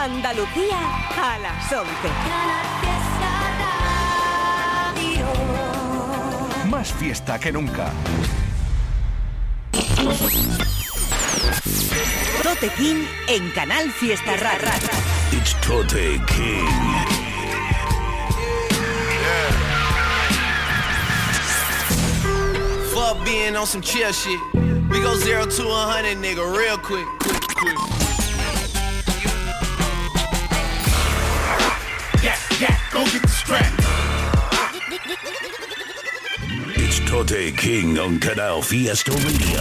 Andalucía a las 11. Más fiesta que nunca. Tote King en Canal Fiesta Rara. It's Tote King. Fuck being on some chill shit. We go zero to a hundred, nigga, real quick, quick, quick. Tote King on Canal Fiesta Radio.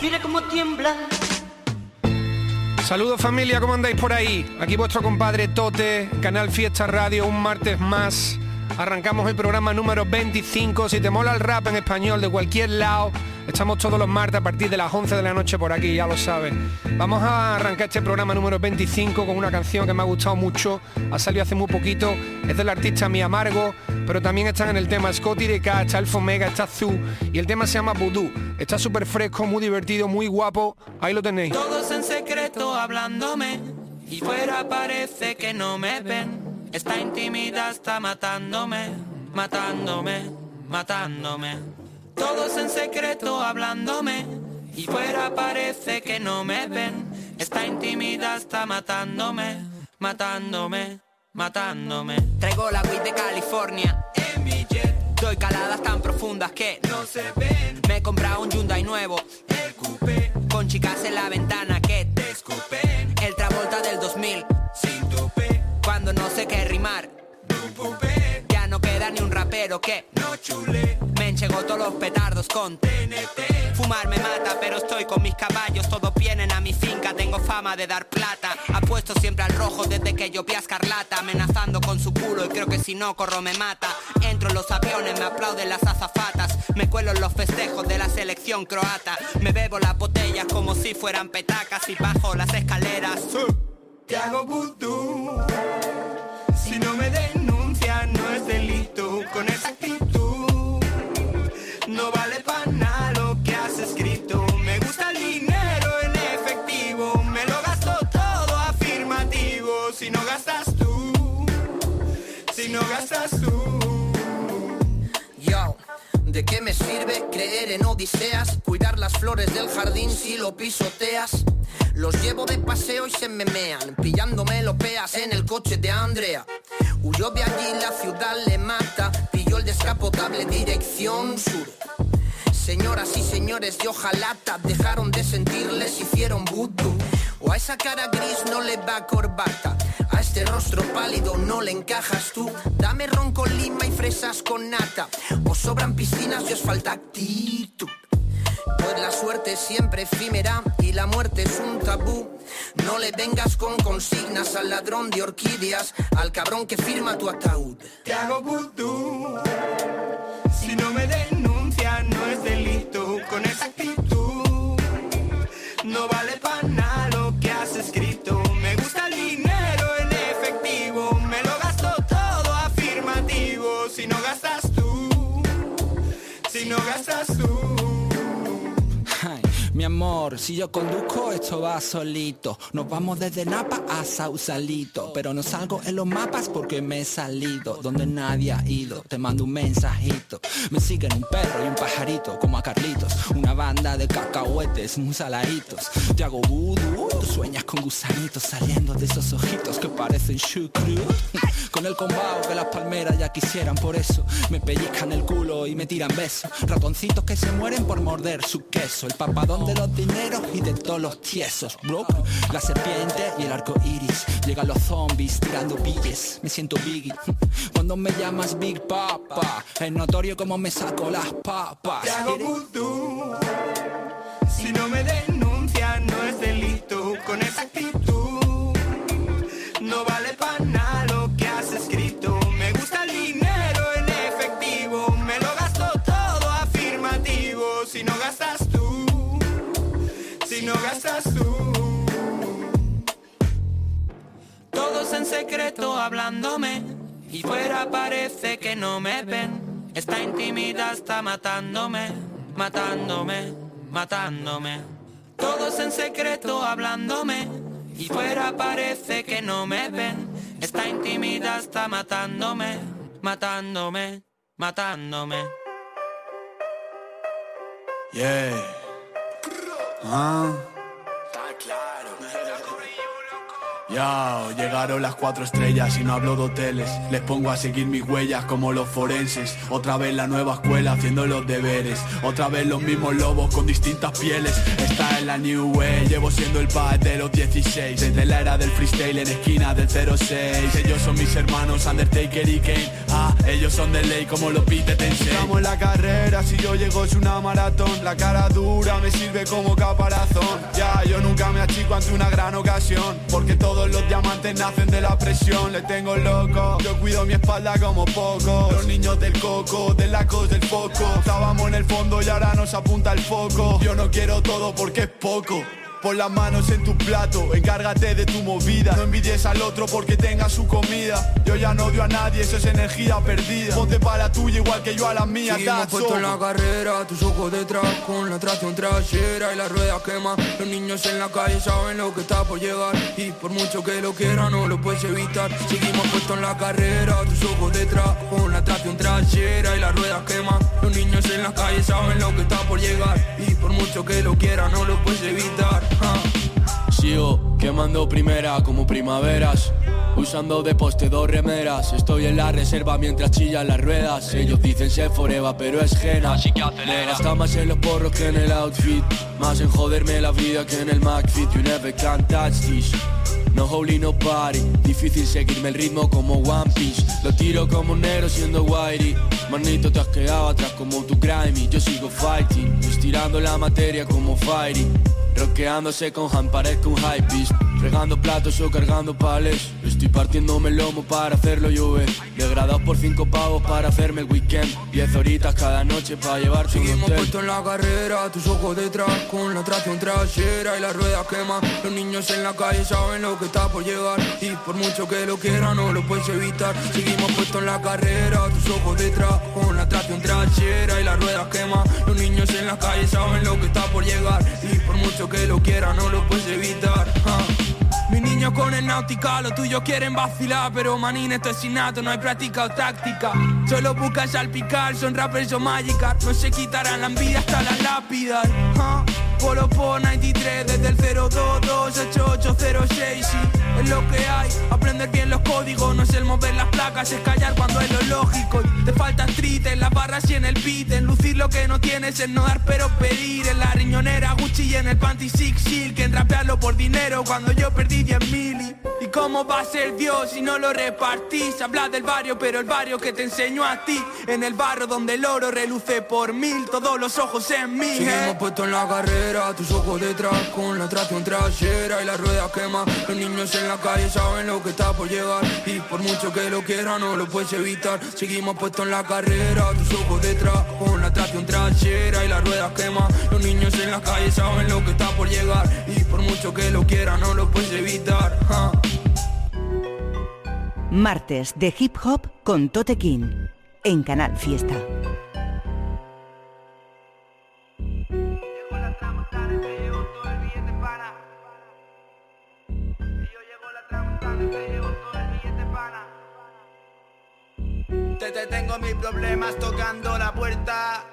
Mira cómo tiembla. Saludos familia, ¿cómo andáis por ahí? Aquí vuestro compadre Tote, Canal Fiesta Radio, un martes más. Arrancamos el programa número 25. Si te mola el rap en español de cualquier lado, estamos todos los martes a partir de las 11 de la noche por aquí, ya lo sabes. Vamos a arrancar este programa número 25 con una canción que me ha gustado mucho. Ha salido hace muy poquito. Es del artista Mi Amargo, pero también están en el tema Scotty de K, está Alfa Omega, está Zoo. Y el tema se llama Voodoo. Está súper fresco, muy divertido, muy guapo. Ahí lo tenéis. Todos en secreto hablándome y fuera parece que no me ven. Esta intimidad está matándome, matándome, matándome. Todos en secreto hablándome y fuera parece que no me ven. Esta intimidad está matándome, matándome, matándome. Traigo la weed de California en jet. Doy caladas tan profundas que no se ven. Me he comprado un Hyundai nuevo, el coupé, con chicas en la ventana que te escupen. El Travolta del 2000, sin tupé, cuando no sé qué rimar. Ya no queda ni un rapero que no chule. Me enchegó todos los petardos con TNT. Fumar me mata, pero estoy con mis caballos. Todos vienen a mi tengo fama de dar plata. Apuesto siempre al rojo desde que yo vi a Escarlata. Amenazando con su culo y creo que si no corro me mata. Entro en los aviones, me aplauden las azafatas. Me cuelo en los festejos de la selección croata. Me bebo las botellas como si fueran petacas y bajo las escaleras. Te hago vudú. Si no me denuncian no es delito con esa ¿de qué me sirve creer en odiseas? Cuidar las flores del jardín si lo pisoteas. Los llevo de paseo y se me mean, pillándome los peas en el coche de Andrea. Huyó de allí, la ciudad le mata, pilló el descapotable dirección sur. Señoras y señores de hojalata dejaron de sentirles, hicieron vudú. O a esa cara gris no le va corbata, a este rostro pálido no le encajas tú. Dame ron con lima y fresas con nata, os sobran piscinas y os falta actitud. Pues la suerte siempre efímera y la muerte es un tabú. No le vengas con consignas al ladrón de orquídeas, al cabrón que firma tu ataúd. Te hago vudú. Si no me es amor, si yo conduzco esto va solito. Nos vamos desde Napa a Sausalito. Pero no salgo en los mapas porque me he salido Donde nadie ha ido, te mando un mensajito. Me siguen un perro y un pajarito como a Carlitos. Una banda de cacahuetes muy saladitos. Te hago vudú, tú sueñas con gusanitos Saliendo de esos ojitos que parecen chucrut Con el combao que las palmeras ya quisieran Por eso me pellizcan el culo y me tiran besos Ratoncitos que se mueren por morder su queso El papadón de los dineros y de todos los tiesos, bro. La serpiente y el arco iris. Llegan los zombies tirando billes. Me siento biggie. Cuando me llamas Big Papa, es notorio como me saco las papas. Te. Si no me denuncian Todos en secreto hablándome y fuera parece que no me ven. Esta intimidad está matándome, matándome, matándome. Todos en secreto hablándome Y fuera parece que no me ven. Esta intimidad está matándome, matándome, matándome. Yeah. Ah. Ya, llegaron las cuatro estrellas y no hablo de hoteles. Les pongo a seguir mis huellas como los forenses. Otra vez la nueva escuela haciendo los deberes. Otra vez los mismos lobos con distintas pieles. Esta es la New Way, llevo siendo el pad de los 16. Desde la era del freestyle en esquina del 06. Ellos son mis hermanos, Undertaker y Kane. Ah, ellos son de ley como los Pete Tensei. Estamos en la carrera, si yo llego es una maratón. La cara dura me sirve como caparazón. Ya, yo nunca me achico ante una gran ocasión. Porque todo todos los diamantes nacen de la presión, le tengo loco. Yo cuido mi espalda como poco. Los niños del coco, del lacos del foco. Estábamos en el fondo y ahora nos apunta el foco. Yo no quiero todo porque es poco. Pon las manos en tu plato, encárgate de tu movida. No envidies al otro porque tenga su comida. Yo ya no odio a nadie, eso es energía perdida. Ponte para la tuya igual que yo a la mía. Seguimos puesto en la carrera, tus ojos detrás con la tracción trasera y la rueda quema. Los niños en la calle saben lo que está por llegar y por mucho que lo quieran no lo puedes evitar. Seguimos puesto en la carrera, tus ojos detrás con la tracción trasera y la rueda quema. Los niños en la calle saben lo que está por llegar y por mucho que lo quieran no lo puedes evitar. Sigo quemando primera como primaveras. Usando de poste dos remeras. Estoy en la reserva mientras chillan las ruedas. Ellos dicen ser forever pero es gena Así que acelera. Está más en los porros que en el outfit. Más en joderme la vida que en el McFit. You never can touch this. No holy, no party. Difícil seguirme el ritmo como One Piece. Lo tiro como un negro siendo whitey. Manito te has quedado atrás como tu grimy. Yo sigo fighting Estirando la materia como Fiery Roqueándose con Han parezco un hype beast Regando platos o cargando pales Estoy partiéndome el lomo para hacerlo llover. Degradados por cinco pavos para hacerme el weekend. Diez horitas cada noche para llevar Seguimos puestos en la carrera, tus ojos detrás Con la tracción trasera y la rueda quema Los niños en la calle saben lo que está por llegar. Y por mucho que lo quieran no lo puedes evitar. Seguimos puestos en la carrera, tus ojos detrás Con la tracción trasera y la rueda quema Los niños en la calle saben lo que está por llegar. Y mucho que lo quieran no lo puedes evitar mi niño con el náutica, los tuyos quieren vacilar Pero manín, esto es innato, no hay práctica o táctica Solo buscas salpicar, son rappers o mágicas No se quitarán la envidia hasta las lápidas Polo por 93 desde el 0228806 sí, es lo que hay Aprender bien los códigos. No es el mover las placas, es callar cuando es lo lógico. Te falta street en las barras y en el beat. En lucir lo que no tienes, en no dar pero pedir. En la riñonera Gucci y en el panty Six Silk En rapearlo por dinero cuando yo perdí 10 mil ¿Y cómo va a ser Dios si no lo repartís? Habla del barrio pero el barrio que te enseñó a ti En el barrio donde el oro reluce por mil Todos los ojos en mí Seguimos eh. puesto en la carrera Tus ojos detrás con la tracción trasera Y la rueda quema Los niños en la calle saben lo que está por llegar Y por mucho que lo quieran no lo puedes evitar. Seguimos puesto en la carrera Tus ojos detrás con la tracción trasera Y la rueda quema Los niños en la calle saben lo que está por llegar Y por mucho que lo quieran no lo puedes evitar Martes de Hip Hop con Tote King en Canal Fiesta. Te, te tengo mil problemas tocando la puerta.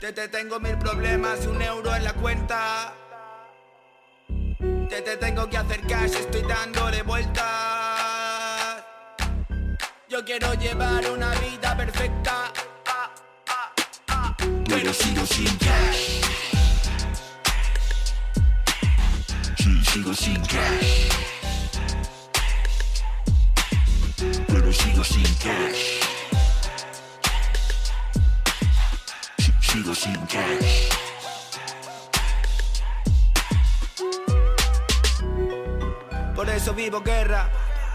Te, te tengo mil problemas y un euro en la cuenta. Te, te tengo que hacer cash, estoy dándole vueltas. Yo quiero llevar una vida perfecta. Pero sigo sin cash. Sí, sigo sin cash. Pero sigo sin cash. Sigo sin cash. Eso vivo guerra.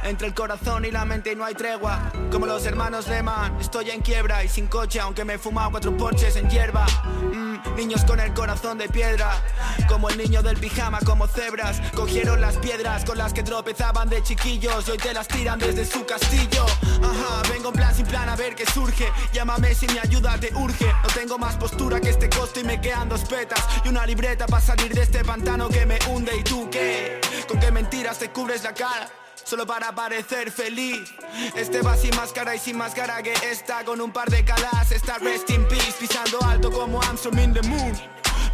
Entre el corazón y la mente y no hay tregua Como los hermanos Lehman Estoy en quiebra y sin coche Aunque me he fumado cuatro porches en hierba mm, Niños con el corazón de piedra, como el niño del pijama, como cebras. Cogieron las piedras con las que tropezaban de chiquillos y hoy te las tiran desde su castillo. Ajá, vengo en plan sin plan a ver qué surge. Llámame si mi ayuda te urge. No tengo más postura que este costo y me quedan dos petas y una libreta para salir de este pantano que me hunde. ¿Y tú qué? ¿Con mentiras te cubres la cara? solo para parecer feliz. Este va sin máscara y sin máscara que está con un par de calas. Está rest in peace, pisando alto como Armstrong in the moon.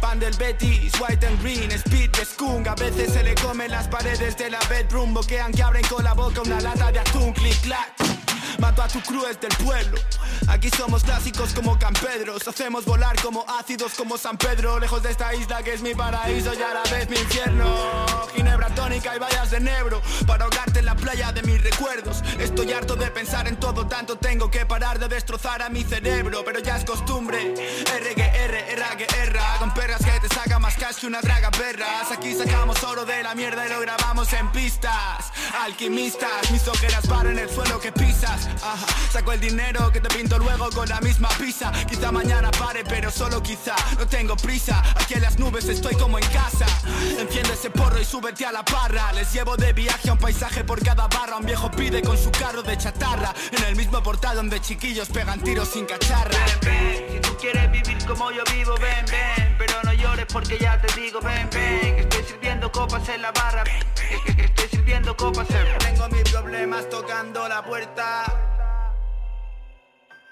Pan del Betis, white and green, speed de skunk A veces se le comen las paredes de la bedroom Boquean que abren con la boca una lata de atún, click clack Mato a tu cruz del pueblo. Aquí somos clásicos como Campedros Hacemos volar como ácidos como San Pedro. Lejos de esta isla que es mi paraíso y a la vez mi infierno. Ginebra tónica y vallas de nebro Para ahogarte en la playa de mis recuerdos. Estoy harto de pensar en todo tanto Tengo que parar de destrozar a mi cerebro. Pero ya es costumbre R que R, R que R Con perras que te saca más cash que una draga perras Aquí sacamos oro de la mierda y lo grabamos en pistas. Alquimistas, mis ojeras paran el suelo que pisas Saco el dinero que te pinto luego con la misma pizza. Quizá mañana pare, pero solo quizá. No tengo prisa, aquí en las nubes estoy como en casa. Enciende ese porro y súbete a la parra. Les llevo de viaje a un paisaje por cada barra. Un viejo pide con su carro de chatarra. En el mismo portal donde chiquillos pegan tiros sin cacharra. Ven, ven, si tú quieres vivir como yo vivo, ven, ven. Pero no llores porque ya te digo, ven, ven. Que estoy sirviendo copas en la barra. Estoy sirviendo copas en... Tengo mis problemas tocando la puerta.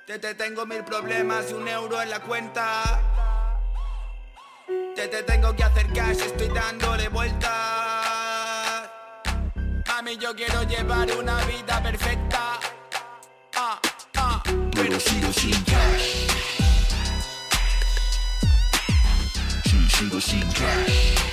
Te, te tengo mil problemas y un euro en la cuenta. Te, te tengo que hacer cash, estoy dándole vueltas. Mami, yo quiero llevar una vida perfecta. Ah, ah, pero sigo sin cash. Sí, sigo sin cash.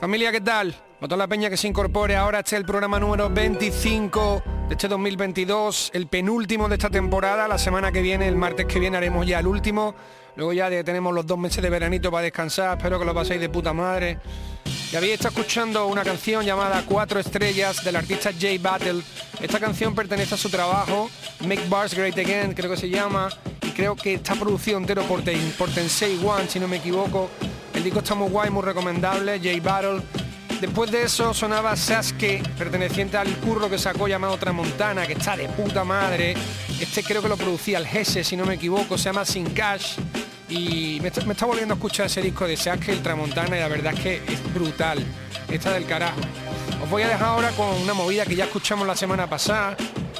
Familia, ¿qué tal? A toda la peña que se incorpore ahora este es el programa número 25 de este 2022, el penúltimo de esta temporada. La semana que viene, el martes que viene, haremos ya el último. Luego ya tenemos los dos meses de veranito para descansar. Espero que lo paséis de puta madre. Y habéis estado escuchando una canción llamada Cuatro Estrellas del artista Jay Battle. Esta canción pertenece a su trabajo, Make Bars Great Again, creo que se llama. Y creo que está producido entero por, Ten, por Tensei One, si no me equivoco. El disco está muy guay, muy recomendable, Jay Battle. Después de eso sonaba Sasuke, perteneciente al curro que sacó llamado Tramontana, que está de puta madre. Este creo que lo producía el Gese, si no me equivoco, se llama Sin Cash. Y me está, volviendo a escuchar ese disco de Sasuke, el Tramontana, y la verdad es que es brutal. Está del carajo. Os voy a dejar ahora con una movida que ya escuchamos la semana pasada.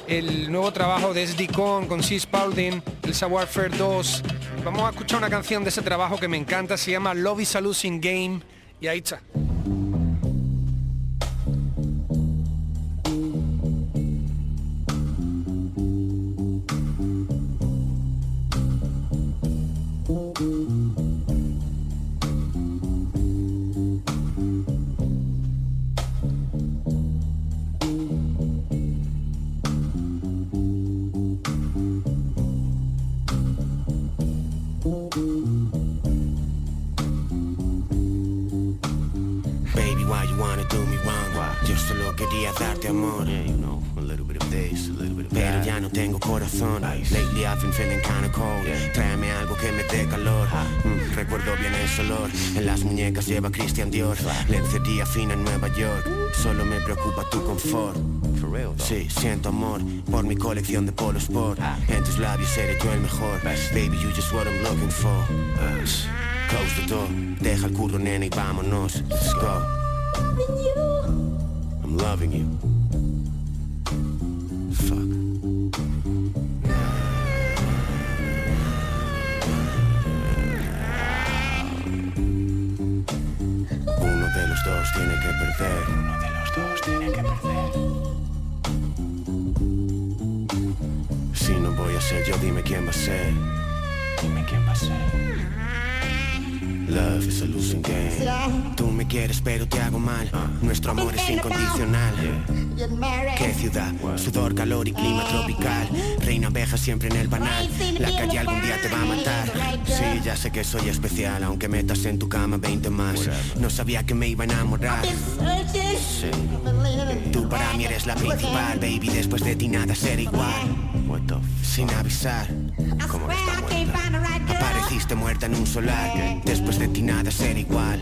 El nuevo trabajo de SD Con con C. Spalding, el Fair 2. Vamos a escuchar una canción de ese trabajo que me encanta, se llama Love is a Losing Game. Y ahí está. Feeling kinda cold. Tráeme algo que me dé calor. Mm, recuerdo bien ese olor. En las muñecas lleva Christian Dior. Lencería fina en Nueva York. Solo me preocupa tu confort. Sí, siento amor por mi colección de polo sport. En tus labios seré yo el mejor. Baby, you just what I'm looking for. Close the door. Deja el curro, nena, y vámonos. Let's go. Calor y clima tropical. Reina abeja siempre en el banal. La calle algún día te va a matar. Sí, ya sé que soy especial, aunque metas en tu cama 20 más. No sabía que me iba a enamorar. Sí. Tú para mí eres la principal, baby. Después de ti nada será igual. Sin avisar. Como está muerta. Apareciste muerta en un solar. Después de ti nada será igual.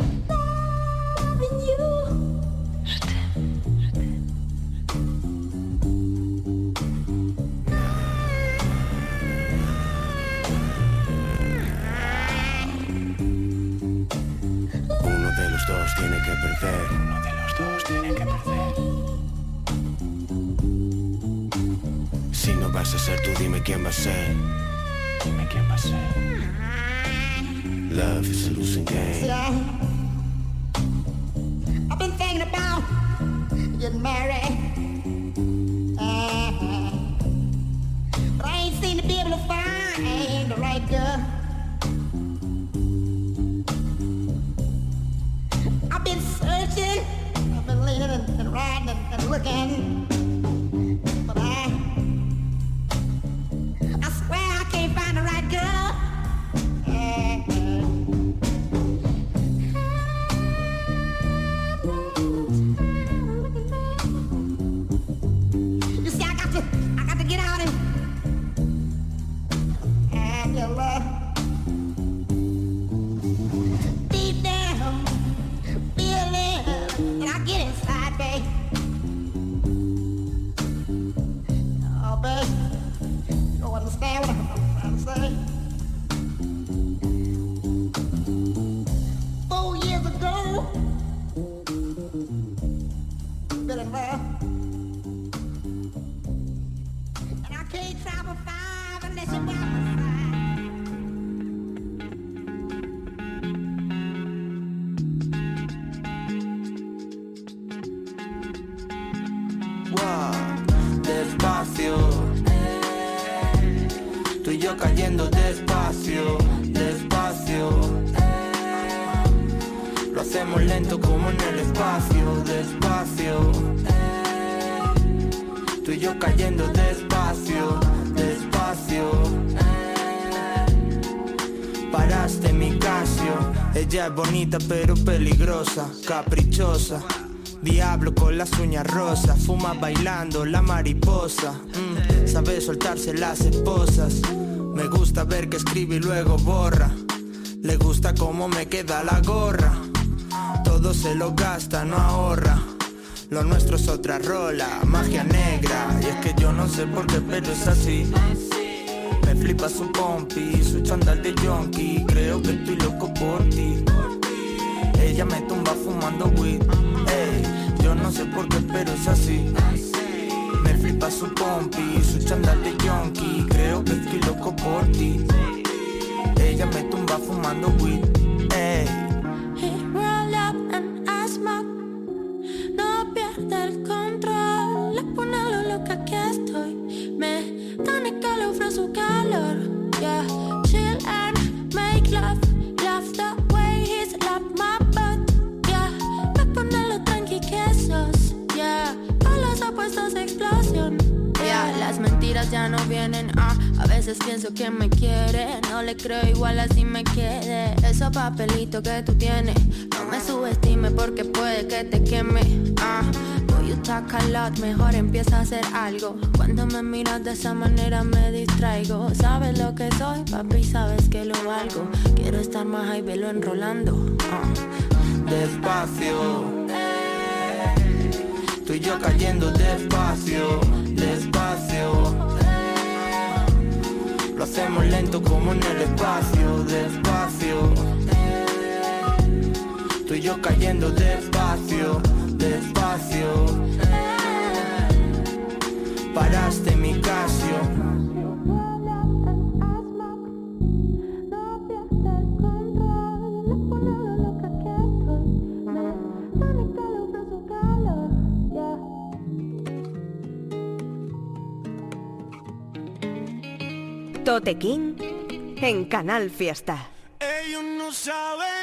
Love is cayendo despacio, despacio. Lo hacemos lento como en el espacio, despacio. Tú y yo cayendo despacio, despacio. Paraste mi casio. Ella es bonita pero peligrosa, caprichosa. Diablo con las uñas rosas, fuma bailando la mariposa. Mm, sabe soltarse las esposas. Me gusta ver que escribe y luego borra. Le gusta cómo me queda la gorra. Todo se lo gasta, no ahorra. Lo nuestro es otra rola, magia negra. Y es que yo no sé por qué, pero es así. Me flipa su pompi, su chandal de junkie. Creo que estoy loco por ti. Ella me tumba fumando weed. Ey, yo no sé por qué, pero es así. Flipa su pompi, su chandal de junkie. Creo que estoy loco por ti. Ella me tumba fumando weed. Ey. Ya no vienen. Ah, a veces pienso que me quiere. No le creo igual así me quede. Esos papelitos que tú tienes. No me subestime porque puede que te queme. Ah, boy, you talk. Mejor empieza a hacer algo. Cuando me miras de esa manera me distraigo. Sabes lo que soy, papi, sabes que lo valgo. Quiero estar más ahí, velo enrolando. Ah. despacio. Tú y yo cayendo despacio. Hacemos lento como en el espacio, despacio. Tú y yo cayendo despacio, despacio. Paraste mi casio. Tote King en Canal Fiesta. Ellos no saben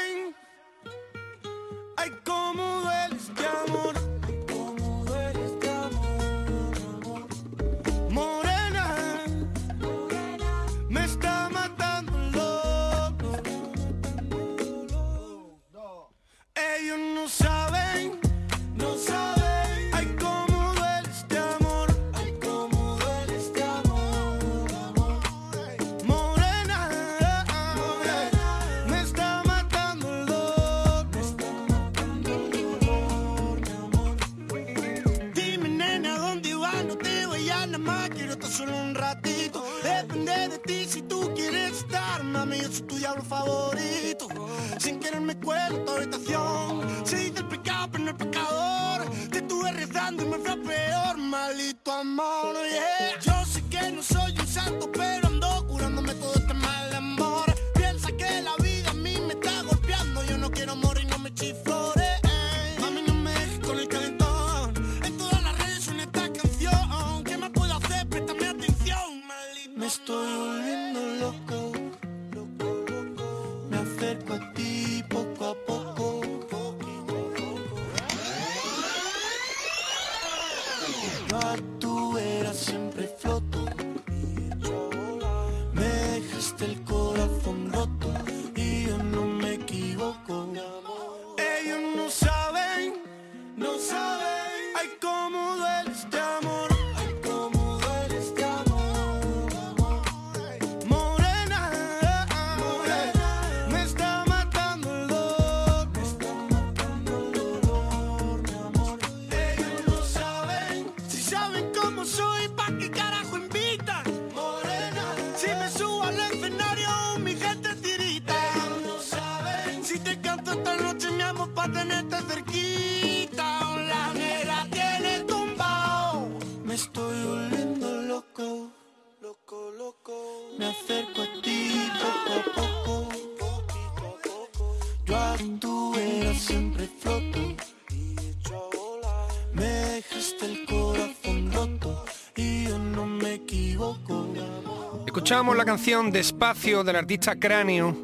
soy tu diablo favorito. Sin querer me cuento tu habitación. Se dice el pecado, pero no el pecador. Te estuve rezando y me fue peor, maldito amor. Yo sé que no soy un santo, pero Escuchamos la canción Despacio del artista Cráneo,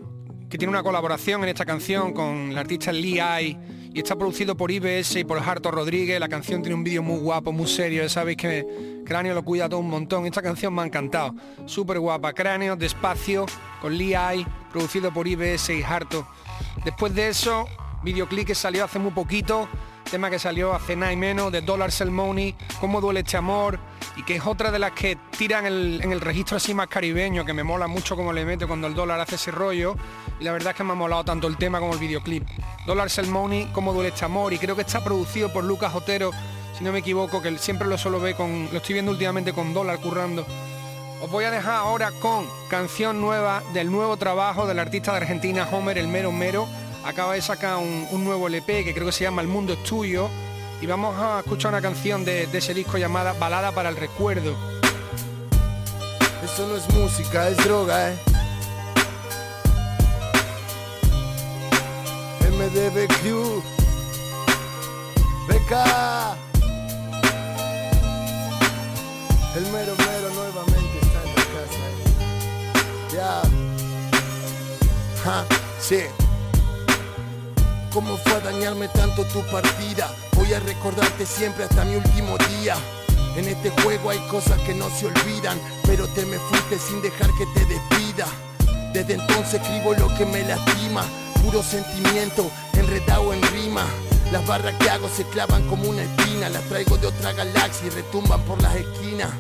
que tiene una colaboración en esta canción con el artista Lee Ai y está producido por IBS y por Harto Rodríguez. La canción tiene un vídeo muy guapo, muy serio, ya sabéis que Cráneo lo cuida todo un montón. Esta canción me ha encantado, súper guapa. Cráneo, Despacio, con Lee Ai, producido por IBS y Harto. Después de eso, videoclip que salió hace muy poquito, tema que salió hace nada y menos, de Dollar Cell Money, Cómo duele este amor, y que es otra de las que tiran el- en el registro así más caribeño, que me mola mucho como le mete cuando el dólar hace ese rollo, y la verdad es que me ha molado tanto el tema como el videoclip. Dollar Cell Money, Cómo duele este amor, y creo que está producido por Lucas Otero, si no me equivoco, que siempre lo suelo ver con, lo estoy viendo últimamente con Dólar currando. Os voy a dejar ahora con canción nueva del nuevo trabajo del artista de Argentina Homer, el mero mero. Acaba de sacar un, un nuevo LP que creo que se llama El Mundo es Tuyo. Y vamos a escuchar una canción de, ese disco llamada Balada para el Recuerdo. Eso no es música, es droga, eh. MDBQ. Beca. El mero mero nuevamente está en la casa. eh. Ya. Ja, sí. ¿Cómo fue a dañarme tanto tu partida? Voy a recordarte siempre hasta mi último día. En este juego hay cosas que no se olvidan, pero te me fuiste sin dejar que te despida. Desde entonces escribo lo que me lastima, puro sentimiento, enredado en rima. Las barras que hago se clavan como una espina, las traigo de otra galaxia y retumban por las esquinas.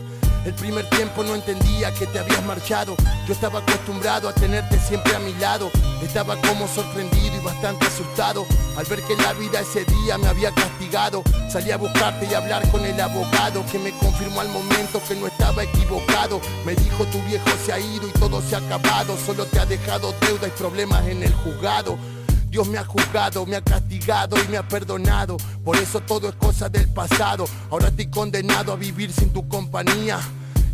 El primer tiempo no entendía que te habías marchado. Yo estaba acostumbrado a tenerte siempre a mi lado. Estaba como sorprendido y bastante asustado al ver que la vida ese día me había castigado. Salí a buscarte y a hablar con el abogado que me confirmó al momento que no estaba equivocado. Me dijo tu viejo se ha ido y todo se ha acabado. Solo te ha dejado deuda y problemas en el juzgado. Dios me ha juzgado, me ha castigado y me ha perdonado. Por eso todo es cosa del pasado. Ahora estoy condenado a vivir sin tu compañía.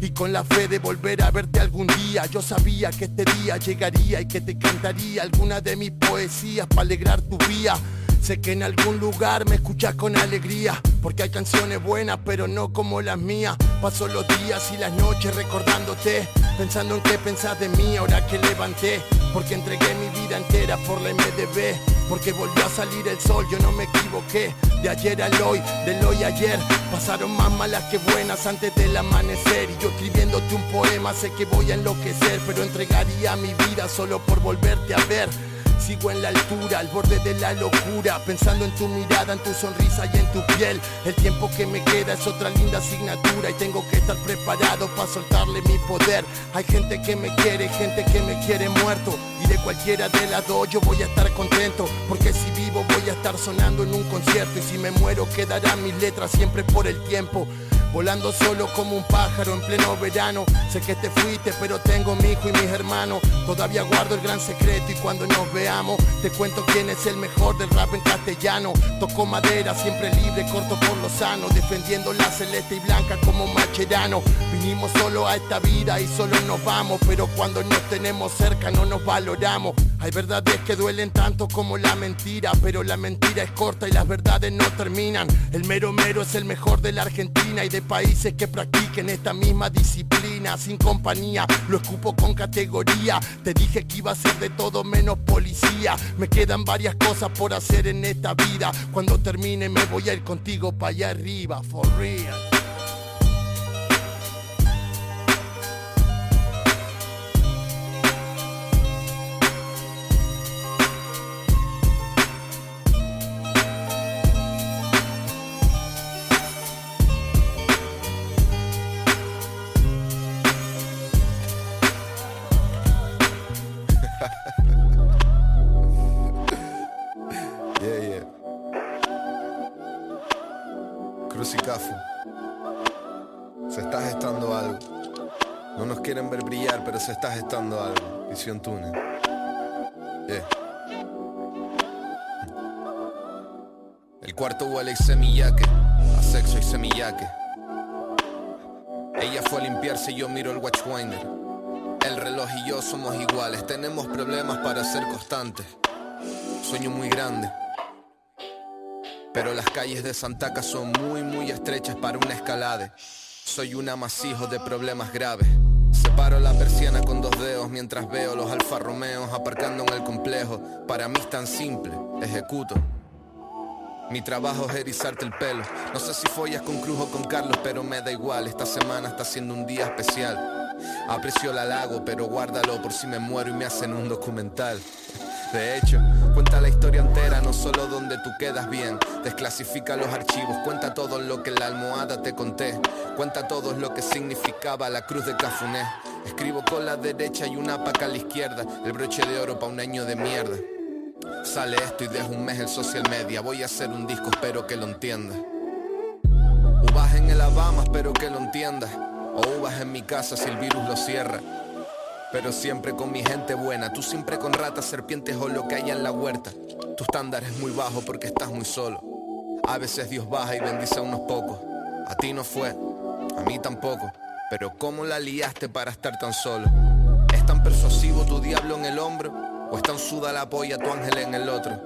Y con la fe de volver a verte algún día, yo sabía que este día llegaría y que te cantaría alguna de mis poesías para alegrar tu vida. Sé que en algún lugar me escuchas con alegría, porque hay canciones buenas, pero no como las mías. Paso los días y las noches recordándote, pensando en qué pensás de mí ahora que levanté, porque entregué mi vida entera por la MDB, porque volvió a salir el sol, yo no me equivoqué. De ayer al hoy, del hoy ayer, pasaron más malas que buenas antes del amanecer. Y yo escribiéndote un poema, sé que voy a enloquecer, pero entregaría mi vida solo por volverte a ver. Sigo en la altura, al borde de la locura Pensando en tu mirada, en tu sonrisa y en tu piel. El tiempo que me queda es otra linda asignatura Y tengo que estar preparado para soltarle mi poder. Hay gente que me quiere, gente que me quiere muerto Y de cualquiera de las dos yo voy a estar contento Porque si vivo voy a estar sonando en un concierto Y si me muero quedarán mis letras siempre por el tiempo volando solo como un pájaro en pleno verano. Sé que te fuiste, pero tengo mi hijo y mis hermanos. Todavía guardo el gran secreto y cuando nos veamos te cuento quién es el mejor del rap en castellano. Toco madera, siempre libre, corto por lo sano, defendiendo la celeste y blanca como macherano. Vinimos solo a esta vida y solo nos vamos, pero cuando nos tenemos cerca no nos valoramos. Hay verdades que duelen tanto como la mentira, pero la mentira es corta y las verdades no terminan. El mero mero es el mejor de la Argentina y de países que practiquen esta misma disciplina. Sin compañía, lo escupo con categoría. Te dije que iba a ser de todo menos policía. Me quedan varias cosas por hacer en esta vida. Cuando termine me voy a ir contigo para allá arriba, for real. Crucicafu. Se está gestando algo. No nos quieren ver brillar, pero se está gestando algo. Visión túnel. Yeah. El cuarto huele y semillaque. A sexo y semillaque. Ella fue a limpiarse y yo miro el watchwinder. El reloj y yo somos iguales. Tenemos problemas para ser constantes. Sueño muy grande. Pero las calles de Santaca son muy muy estrechas para una escalade. Soy un amasijo de problemas graves. Separo la persiana con dos dedos mientras veo los Alfa Romeos aparcando en el complejo. Para mí es tan simple, ejecuto. Mi trabajo es erizarte el pelo. No sé si follas con Cruz o con Carlos, pero me da igual. Esta semana está siendo un día especial. Aprecio el halago, pero guárdalo por si me muero y me hacen un documental. De hecho, cuenta la historia entera, no solo donde tú quedas bien. Desclasifica los archivos, cuenta todo lo que en la almohada te conté. Cuenta todo lo que significaba la cruz de Cafuné. Escribo con la derecha y una paca a la izquierda. El broche de oro pa' un año de mierda. Sale esto y dejo un mes el social media. Voy a hacer un disco, espero que lo entiendas. Uvas en el Alabama, espero que lo entiendas. O uvas en mi casa si el virus lo cierra. Pero siempre con mi gente buena, tú siempre con ratas, serpientes o lo que haya en la huerta. Tu estándar es muy bajo porque estás muy solo. A veces Dios baja y bendice a unos pocos. A ti no fue, a mí tampoco. Pero ¿cómo la liaste para estar tan solo? ¿Es tan persuasivo tu diablo en el hombro? ¿O es tan suda la polla tu ángel en el otro?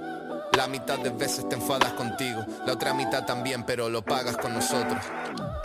La mitad de veces te enfadas contigo, la otra mitad también, pero lo pagas con nosotros.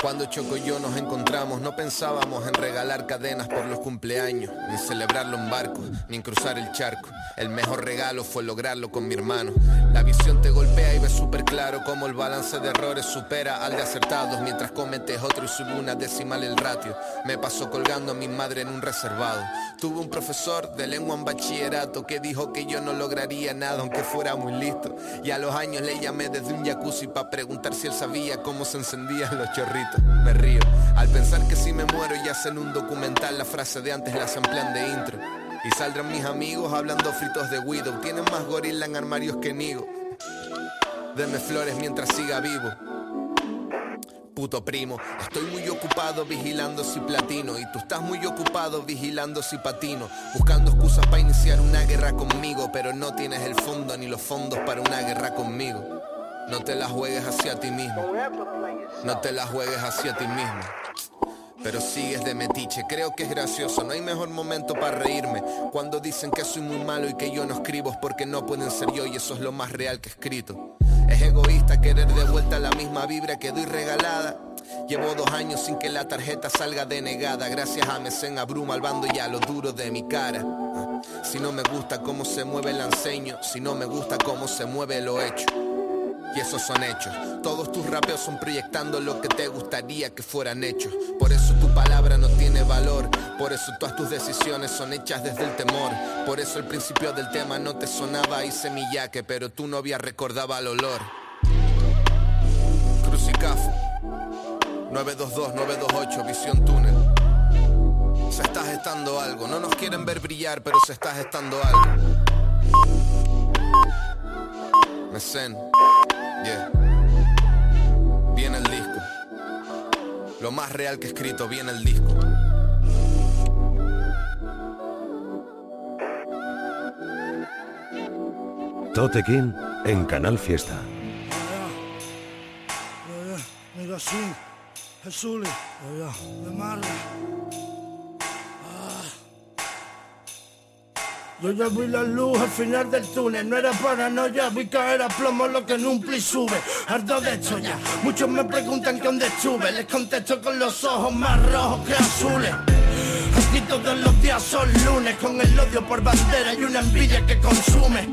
Cuando Choco y yo nos encontramos, no pensábamos en regalar cadenas por los cumpleaños, ni celebrarlo en barcos, ni en cruzar el charco. El mejor regalo fue lograrlo con mi hermano. La visión te golpea y ves súper claro cómo el balance de errores supera al de acertados, mientras cometes otro y sube una decimal el ratio. Me pasó colgando a mi madre en un reservado. Tuve un profesor de lengua en bachillerato que dijo que yo no lograría nada aunque fuera muy listo. Y a los años le llamé desde un jacuzzi para preguntar si él sabía cómo se encendían los chorritos. Me río al pensar que si me muero y hacen un documental la frase de antes la samplean de intro. Y saldrán mis amigos hablando fritos de Widow. Tienen más gorila en armarios que Nigo. Deme flores mientras siga vivo. Puto primo, estoy muy ocupado vigilando si platino y tú estás muy ocupado vigilando si patino, buscando excusas para iniciar una guerra conmigo, pero no tienes el fondo ni los fondos para una guerra conmigo. No te la juegues hacia ti mismo. No te la juegues hacia ti mismo. Pero sigues de metiche, creo que es gracioso, no hay mejor momento para reírme. Cuando dicen que soy muy malo y que yo no escribo es porque no pueden ser yo y eso es lo más real que he escrito. Es egoísta querer de vuelta la misma vibra que doy regalada. Llevo dos años sin que la tarjeta salga denegada. Gracias a Mesen abruma al bando y a lo duro de mi cara. Si no me gusta cómo se mueve el enseño Si no me gusta cómo se mueve lo hecho y esos son hechos. Todos tus rapeos son proyectando lo que te gustaría que fueran hechos. Por eso tu palabra no tiene valor. Por eso todas tus decisiones son hechas desde el temor. Por eso el principio del tema no te sonaba y semillaque, pero tu novia recordaba el olor. Crucicafu 922-928, visión túnel. Se está gestando algo. No nos quieren ver brillar, pero se está gestando algo. Mecen. Yeah. Viene el disco. Lo más real que he escrito viene el disco. Tote King en Canal Fiesta. Yo ya vi la luz al final del túnel, no era paranoia, vi caer a plomo lo que en un plis sube. Harto de esto ya, muchos me preguntan que dónde estuve, les contesto con los ojos más rojos que azules. Aquí todos los días son lunes Con el odio por bandera y una envidia que consume.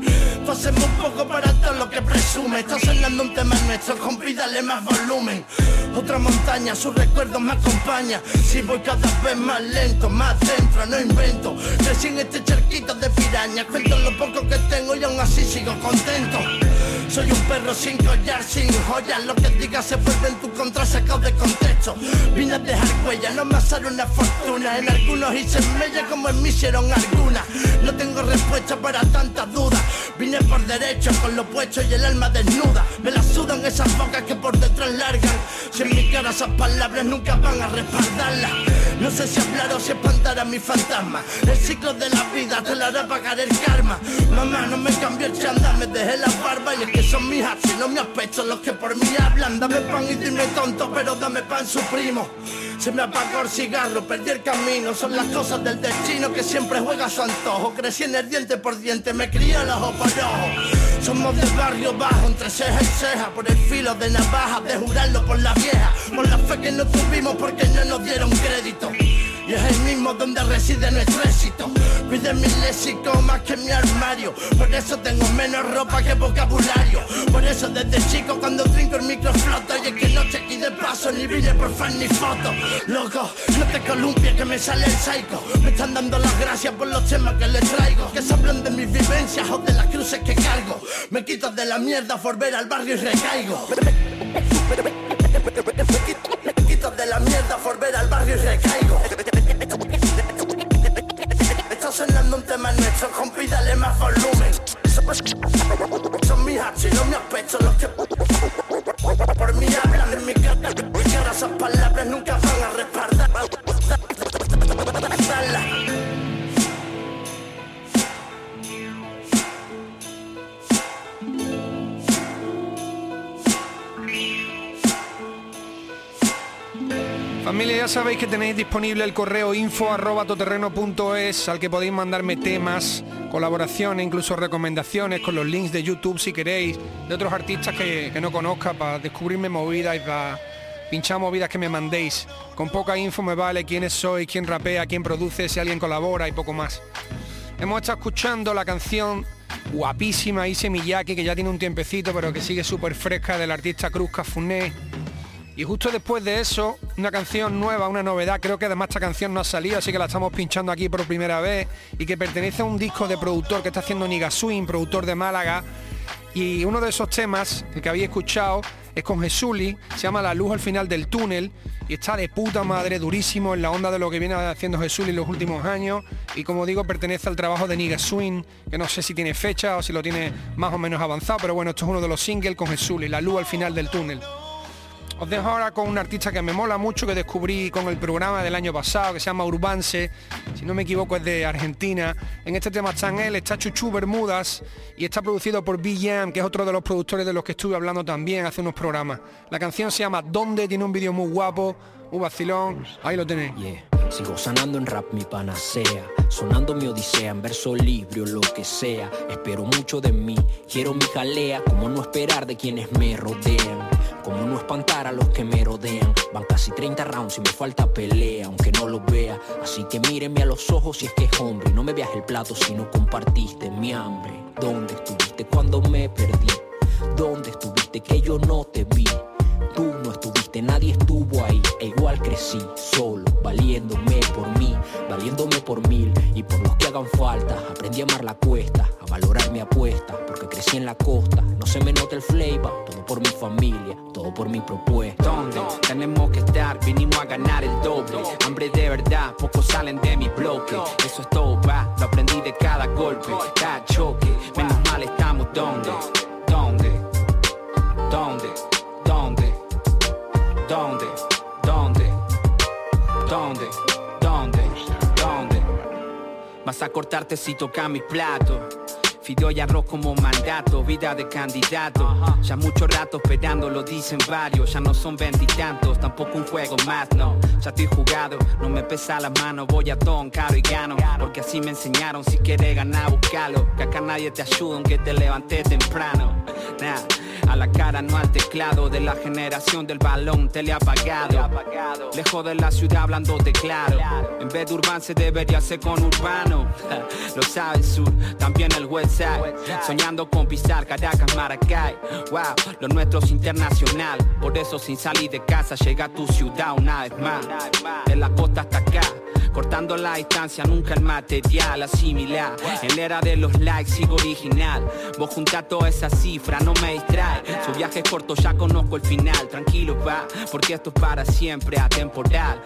Un poco para todo lo que presume. Está sonando un tema nuestro, compi, dale más volumen. Otra montaña, sus recuerdos me acompaña. Si voy cada vez más lento, más dentro, no invento. Crecí en este charquito de piraña Cuento lo poco que tengo y aún así sigo contento soy un perro sin collar, sin joyas Lo que digas se vuelve en tu contra sacado de contexto. Vine a dejar huella, no me hacer una fortuna. En algunos hice mella como en mí hicieron algunas. No tengo respuesta para tantas dudas. Vine por derecho con lo puesto y el alma desnuda. Me la sudan esas bocas que por detrás largan. Si en mi cara esas palabras nunca van a respaldarlas No sé si hablar o si espantar a mi fantasma. El ciclo de la vida te la hará pagar el karma. Mamá, no me cambió el chándal, me dejé la barba. Y el que son mis y no mis aspectos los que por mí hablan. Dame pan y dime tonto, pero dame pan su primo. Se me apagó el cigarro, perdí el camino. Son las cosas del destino que siempre juega a su antojo. Crecí en el diente por diente, me crié el ojo por ojo. Somos del barrio bajo, entre ceja y ceja Por el filo de navaja, de jurarlo por la vieja. Por la fe que no tuvimos porque no nos dieron crédito y es el mismo donde reside nuestro éxito. Pide mi léxico más que mi armario. Por eso tengo menos ropa que vocabulario. Por eso desde chico cuando trinco el micro flota Y es que no te de paso ni vine por fan ni foto. Loco, no te columpies que me sale el psycho. Me están dando las gracias por los temas que les traigo. Que se hablan de mis vivencias o de las cruces que cargo. Me quito de la mierda por ver al barrio y recaigo barrio y recaigo Está sonando un tema nuestro, compi, dale más volumen. Son mis y no mis aspectos los que por mí hablan en Mi cara esas palabras nunca Ya sabéis que tenéis disponible el correo info arroba toterreno.es al que podéis mandarme temas, colaboraciones, incluso recomendaciones con los links de YouTube si queréis, de otros artistas que, no conozca para descubrirme movidas y para pinchar movidas que me mandéis. Con poca info me vale quiénes soy, quién rapea, quién produce, si alguien colabora y poco más. Hemos estado escuchando la canción guapísima Ise Miyaki, que ya tiene un tiempecito, pero que sigue súper fresca del artista Cruz Cafuné. Y justo después de eso, una canción nueva, una novedad, creo que además esta canción no ha salido, así que la estamos pinchando aquí por primera vez, y que pertenece a un disco de productor que está haciendo Niga Swing, productor de Málaga. Y uno de esos temas, el que había escuchado, es con Jesuli, se llama La luz al final del túnel, y está de puta madre, durísimo en la onda de lo que viene haciendo Jesuli en los últimos años, y como digo, pertenece al trabajo de Niga Swing, que no sé si tiene fecha o si lo tiene más o menos avanzado, pero bueno, esto es uno de los singles con Jesuli, La luz al final del túnel. Os dejo ahora con un artista que me mola mucho, que descubrí con el programa del año pasado, que se llama Urbanse, si no me equivoco es de Argentina. En este tema están él, está Chuchu Bermudas y está producido por B-Jam, que es otro de los productores de los que estuve hablando también hace unos programas. La canción se llama ¿Dónde? Tiene un vídeo muy guapo, un vacilón, ahí lo tenéis. Sigo sanando en rap mi panacea, sonando mi odisea en verso libre o lo que sea. Espero mucho de mí, quiero mi jalea, como no esperar de quienes me rodean. Como no espantar a los que me rodean. Van casi 30 rounds y me falta pelea, aunque no lo vea. Así que mírenme a los ojos si es que es hombre. No me veas el plato si no compartiste mi hambre. ¿Dónde estuviste cuando me perdí? ¿Dónde estuviste que yo no te vi? Nadie estuvo ahí. E igual crecí, solo, valiéndome por mí, valiéndome por mil y por los que hagan falta. Aprendí a amar la cuesta, a valorar mi apuesta, porque crecí en la costa. No se me nota el flavor, todo por mi familia, todo por mi propuesta. ¿Dónde tenemos que estar? Vinimos a ganar el doble. Hambre de verdad, pocos salen de mi bloque. Eso es todo, va, lo aprendí de cada golpe, cada choque. Menos mal estamos donde, Vas a cortarte si toca mi plato. Fideo y arroz como mandato, vida de candidato. Ya mucho rato esperando, lo dicen varios. Ya no son veintitantos, tampoco un juego más, no. Ya estoy jugado, no me pesa la mano. Voy a ton, caro y gano. Porque así me enseñaron, si quieres ganar, buscalo. Que acá nadie te ayuda, aunque te levanté temprano. Nah, a la cara, no al teclado. De la generación del balón, tele apagado. Lejos de la ciudad, hablando de claro. En vez de urban, se debería ser con urbano. Lo sabe el sur, también el west side. Soñando con pisar Caracas, Maracay. Wow, lo nuestro es internacional. Por eso, sin salir de casa, llega a tu ciudad una vez más. De la costa hasta acá. Cortando la distancia, nunca el material asimilar. En era de los likes sigo original. Vos junta toda esa cifra, no me distrae. Su viaje es corto, ya conozco el final. Tranquilo va, porque esto es para siempre, atemporal.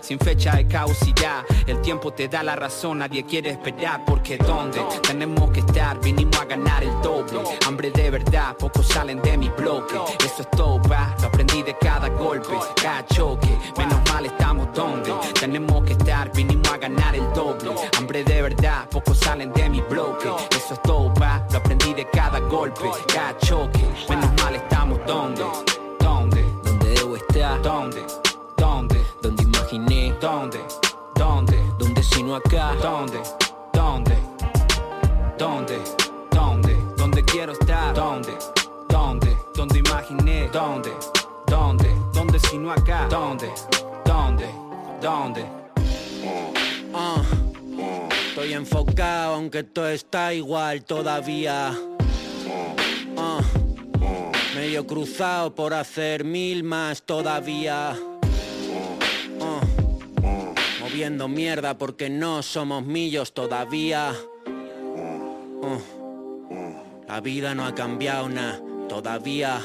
Sin fecha de caducidad. El tiempo te da la razón, nadie quiere esperar. Porque ¿dónde tenemos que estar? Vinimos a ganar el doble. Hambre de verdad, pocos salen de mi bloque. Eso es todo, va. Lo aprendí de cada golpe, cada choque. Menos mal estamos donde tenemos que estar. Vinimos a ganar el doble. Hambre de verdad, pocos salen de mi bloque. Eso es todo, va. Lo aprendí de cada golpe, cada choque. Menos mal estamos donde, donde, donde debo estar, donde, donde, donde imaginé, donde, donde, donde si no acá, donde, donde, donde, donde, donde quiero estar, donde, donde, donde imaginé, donde, donde, donde si no acá, donde, donde, donde. Estoy enfocado aunque todo está igual todavía. Ah, medio cruzado por hacer mil más todavía. Ah, moviendo mierda porque no somos millos todavía. Ah, la vida no ha cambiado nada todavía.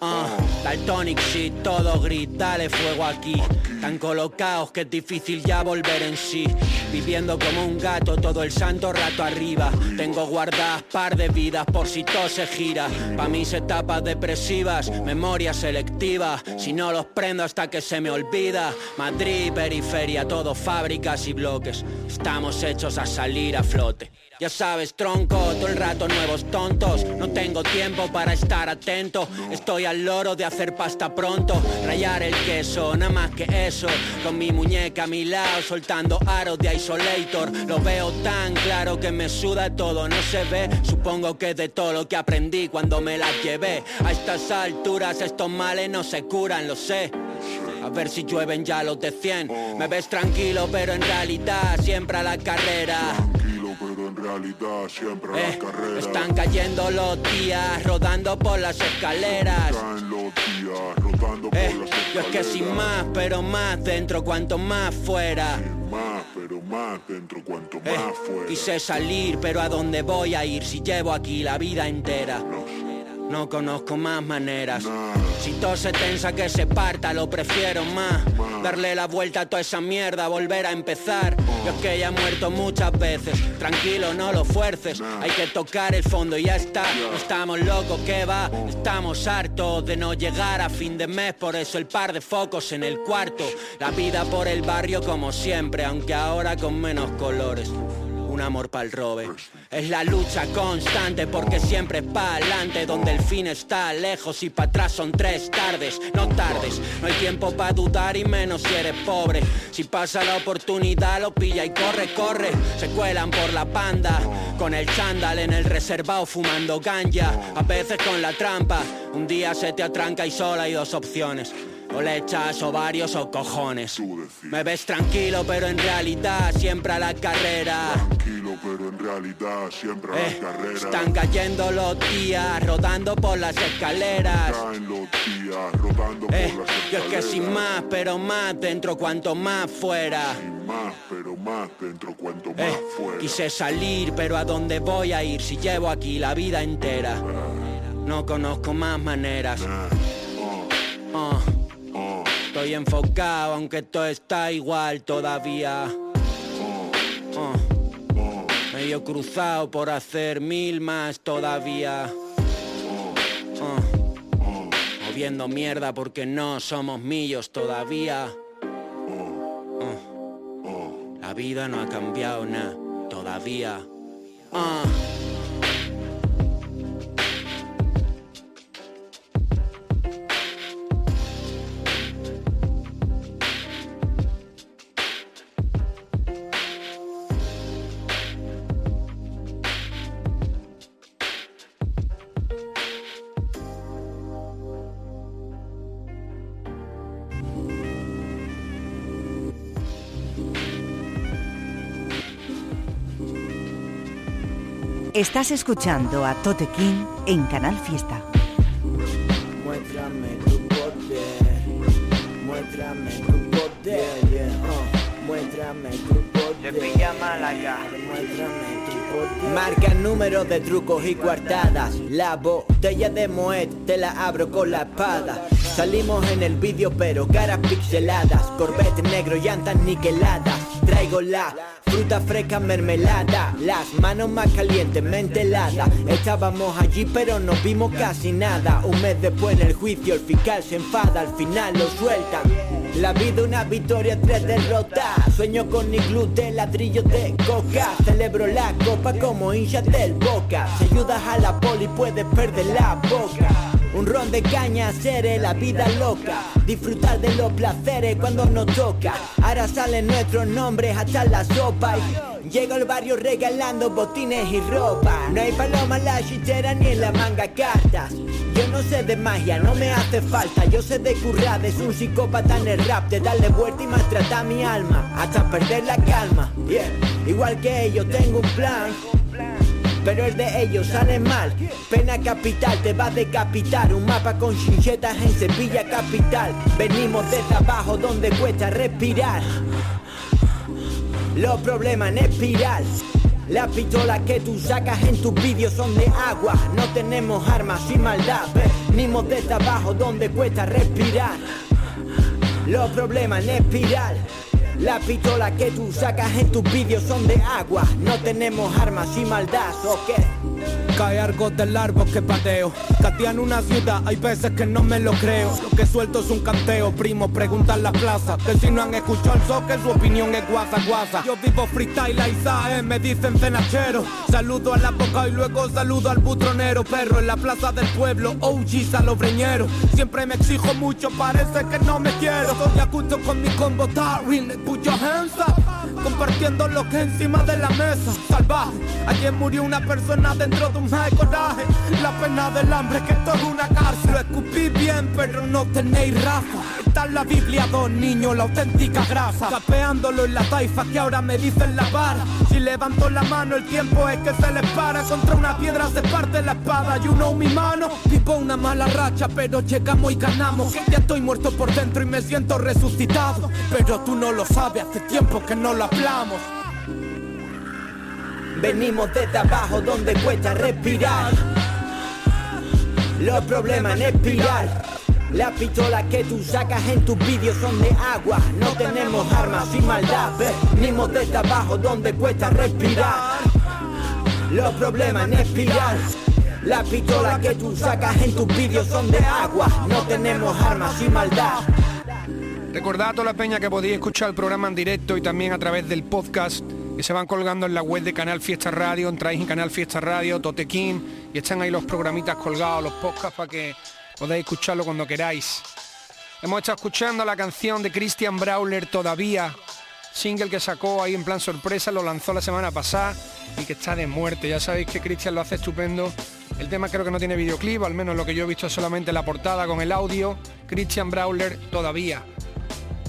Ah, Daltonic shit, todo gris, dale fuego aquí. Tan colocados que es difícil ya volver en sí. Viviendo como un gato todo el santo rato arriba. Tengo guardadas par de vidas por si todo se gira. Pa' mis etapas depresivas, memoria selectiva. Si no los prendo hasta que se me olvida. Madrid, periferia, todo fábricas y bloques. Estamos hechos a salir a flote. Ya sabes, tronco, todo el rato nuevos tontos. No tengo tiempo para estar atento. Estoy al loro de hacer pasta pronto. Rayar el queso, nada más que eso. Con mi muñeca a mi lado, soltando aros de isolator. Lo veo tan claro que me suda todo, no se ve. Supongo que de todo lo que aprendí cuando me las llevé. A estas alturas estos males no se curan, lo sé. A ver si llueven ya los de 100 Me ves tranquilo pero en realidad siempre a la carrera realidad siempre Eh, la carrera. Están cayendo los días rodando por las escaleras Caen los días rodando Eh, por las Yo es que sin escaleras. más pero más dentro cuanto más fuera Más, pero más dentro cuanto Eh, más fuera. Quise salir pero a dónde voy a ir si llevo aquí la vida entera No conozco más maneras. Si todo se tensa que se parta lo prefiero más. Darle la vuelta a toda esa mierda, volver a empezar. Yo es que ya he muerto muchas veces. Tranquilo, no lo fuerces. Hay que tocar el fondo y ya está. No estamos locos, que va Estamos hartos de no llegar a fin de mes. Por eso el par de focos en el cuarto. La vida por el barrio como siempre Aunque ahora con menos colores amor pa'l robe. Es la lucha constante porque siempre es pa' adelante donde el fin está lejos y para atrás son tres tardes, no tardes. No hay tiempo para dudar y menos si eres pobre. Si pasa la oportunidad lo pilla y corre, corre. Se cuelan por la panda con el chándal en el reservado fumando ganja. A veces con la trampa, un día se te atranca y solo hay dos opciones. O le echas ovarios o cojones. Me ves tranquilo, pero en realidad siempre a la carrera. Tranquilo, pero en realidad siempre a Eh, la carrera. Están cayendo los días, rodando por las escaleras. Caen los días rodando Eh, por las escaleras. yo es que sin más, pero más dentro, cuanto más fuera. Más, pero más dentro cuanto más Eh, fuera. quise salir, pero ¿a dónde voy a ir si llevo aquí la vida entera? No conozco más maneras. Ah, Estoy enfocado, aunque todo está igual todavía. Ah, Medio cruzado por hacer mil más todavía. Ah, Moviendo mierda porque no somos millos todavía. vida no ha cambiado nada, todavía. Estás escuchando a Tote King en Canal Fiesta. Muéstrame tu poder, muéstrame tu poder, yeah, uh, muéstrame tu poder. Sevilla Málaga. Muéstrame tu poder. Marca números de trucos y coartadas. La botella de Moet te la abro con la espada. Salimos en el vídeo pero caras pixeladas. Corvette negro, llantas niqueladas. Traigo la fruta fresca mermelada. Las manos más calientes, mente helada. Estábamos allí pero no vimos casi nada. Un mes después en el juicio el fiscal se enfada. Al final lo sueltan. La vida una victoria, tres derrotas. Sueño con iglú de ladrillo de coca. Celebro la copa como hincha del boca. Si ayudas a la poli puedes perder la boca. Un ron de caña, seré la vida loca. Disfrutar de los placeres cuando nos toca. Ahora salen nuestros nombres hasta la sopa. Y llego al barrio regalando botines y ropa. No hay paloma en la chitera ni en la manga cartas. Yo no sé de magia, no me hace falta. Yo sé de currar, es un psicópata en el rap. De darle vuelta y maltratar mi alma. Hasta perder la calma. Igual que ellos, tengo un plan. Pero el de ellos sale mal. Pena capital, te va a decapitar. Un mapa con chinchetas en Sevilla capital. Venimos desde abajo donde cuesta respirar. Los problemas en espiral. Las pistolas que tú sacas en tus vídeos son de agua. No tenemos armas y maldad. Venimos desde abajo donde cuesta respirar. Los problemas en espiral. Las pistolas que tú sacas en tus vídeos son de agua. No tenemos armas y maldad, ¿o qué? Cae algo del árbol que pateo. Catean una ciudad, hay veces que no me lo creo. Lo que suelto es un canteo, primo, pregunta en la plaza. Que si no han escuchado el soque, su opinión es guasa, guasa. Yo vivo freestyle, Aiza, eh, me dicen cenachero. Saludo a la boca y luego saludo al butronero. Perro en la plaza del pueblo, los breñeros Siempre me exijo mucho, parece que no me quiero. Estoy a gusto con mi combo Darwin, put your hands up. Compartiendo lo que encima de la mesa. Salvaje, ayer murió una persona dentro de un La pena del hambre que es una cárcel. Lo escupí bien pero no tenéis raza. Está en la Biblia dos niños, la auténtica grasa. Capeándolo en la taifa que ahora me dicen la vara. Si levanto la mano el tiempo es que se les para. Contra una piedra se parte la espada. You know mi mano. Vivo una mala racha pero llegamos y ganamos. Ya estoy muerto por dentro y me siento resucitado. Pero tú no lo sabes, hace tiempo que no lo hablamos Venimos desde abajo donde cuesta respirar. Los problemas en espiral. Las pistolas que tú sacas en tus vídeos son de agua. No tenemos armas y maldad. Venimos desde abajo donde cuesta respirar. Los problemas en espiral. Las pistolas que tú sacas en tus vídeos son de agua. No tenemos armas y maldad. Recordad a toda la peña que podéis escuchar el programa en directo y también a través del podcast que se van colgando en la web de Canal Fiesta Radio, entráis en Canal Fiesta Radio, Totequín, y están ahí los programitas colgados, los podcasts para que podáis escucharlo cuando queráis. Hemos estado escuchando la canción de Christian Brawler todavía, single que sacó ahí en plan sorpresa, lo lanzó la semana pasada y que está de muerte. Ya sabéis que Christian lo hace estupendo. El tema creo que no tiene videoclip, al menos lo que yo he visto es solamente la portada con el audio. Christian Brawler todavía.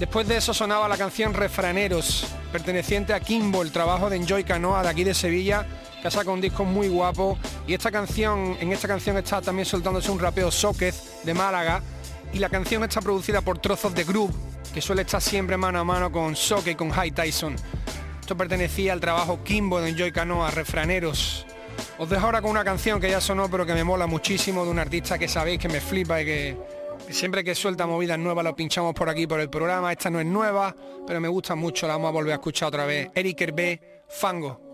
Después de eso sonaba la canción Refraneros, perteneciente a Kimbo, el trabajo de Enjoy Canoa de aquí de Sevilla, que ha sacado un disco muy guapo. Y esta canción, en esta canción está también soltándose un rapeo Soquez de Málaga. Y la canción está producida por Trozos de Groove, que suele estar siempre mano a mano con Soque y con High Tyson. Esto pertenecía al trabajo Kimbo de Enjoy Canoa, Refraneros. Os dejo ahora con una canción que ya sonó pero que me mola muchísimo de un artista que sabéis que me flipa y que Siempre que suelta movidas nuevas lo pinchamos por aquí por el programa. Esta no es nueva, pero me gusta mucho, la vamos a volver a escuchar otra vez. Eric Hervé, Fango.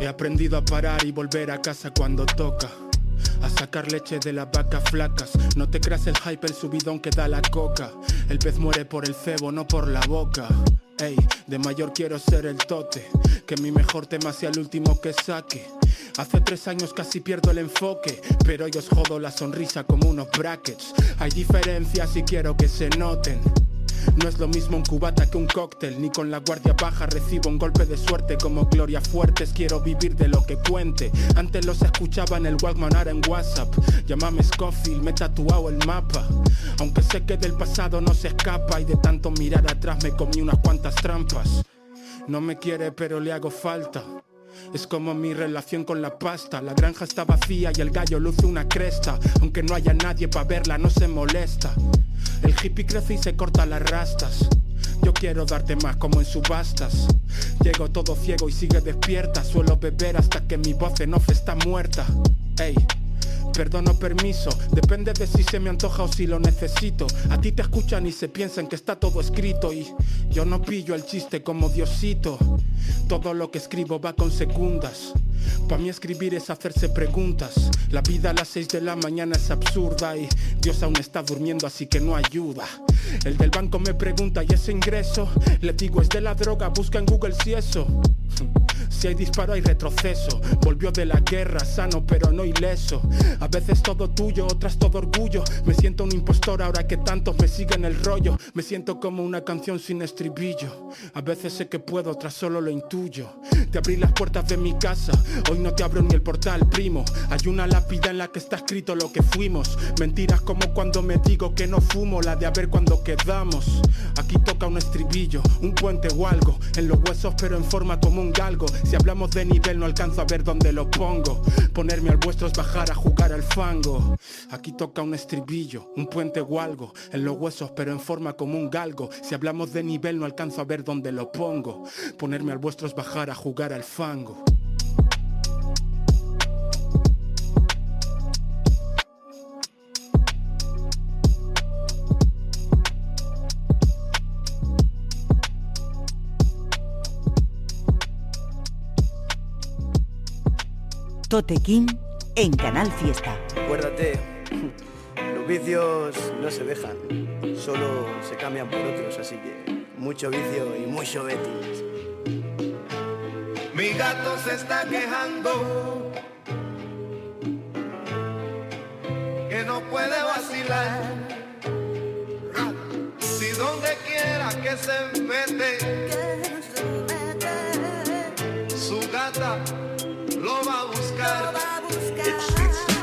He aprendido a parar y volver a casa cuando toca. a sacar leche de las vacas flacas. No te creas el hype, el subidón que da la coca. El pez muere por el cebo, no por la boca. Ey, de mayor quiero ser el tote, que mi mejor tema sea el último que saque. Hace tres años casi pierdo el enfoque, pero yo os jodo la sonrisa como unos brackets. Hay diferencias y quiero que se noten. No es lo mismo un cubata que un cóctel, ni con la guardia baja recibo un golpe de suerte como Gloria Fuertes. Quiero vivir de lo que cuente. Antes los escuchaba en el Walkman, ahora en WhatsApp. Llámame Scofield, me he tatuado el mapa. Aunque sé que del pasado no se escapa y de tanto mirar atrás me comí unas cuantas trampas. No me quiere, pero le hago falta. Es como mi relación con la pasta. La granja está vacía y el gallo luce una cresta. Aunque no haya nadie para verla, no se molesta. El hippie crece y se corta las rastas. Yo quiero darte más como en subastas. Llego todo ciego y sigue despierta. Suelo beber hasta que mi voz en off está muerta. Ey. Perdono permiso, depende de si se me antoja o si lo necesito. A ti te escuchan y se piensan que está todo escrito y yo no pillo el chiste como Diosito. Todo lo que escribo va con secundas. Para mí escribir es hacerse preguntas. La vida a las 6 de la mañana es absurda y Dios aún está durmiendo así que no ayuda. El del banco me pregunta y ese ingreso, le digo es de la droga, busca en Google si eso. Si hay disparo hay retroceso. Volvió de la guerra sano pero no ileso. A veces todo tuyo, otras todo orgullo. Me siento un impostor ahora que tantos me siguen el rollo. Me siento como una canción sin estribillo. A veces sé que puedo, otras solo lo intuyo. Te abrí las puertas de mi casa. Hoy no te abro ni el portal, primo. Hay una lápida en la que está escrito lo que fuimos. Mentiras como cuando me digo que no fumo, la de a ver cuando quedamos. Aquí toca un estribillo, un puente o algo. En los huesos pero en forma como un galgo. Si hablamos de nivel no alcanzo a ver dónde lo pongo. Ponerme al vuestro es bajar a jugar al fango. Aquí toca un estribillo, un puente o algo. En los huesos pero en forma como un galgo. Si hablamos de nivel no alcanzo a ver dónde lo pongo. Ponerme al vuestro es bajar a jugar al fango. Totequín en Canal Fiesta. Acuérdate, los vicios no se dejan, solo se cambian por otros, así que mucho vicio y mucho betis. Mi gato se está quejando que no puede vacilar. Si donde quiera que se mete,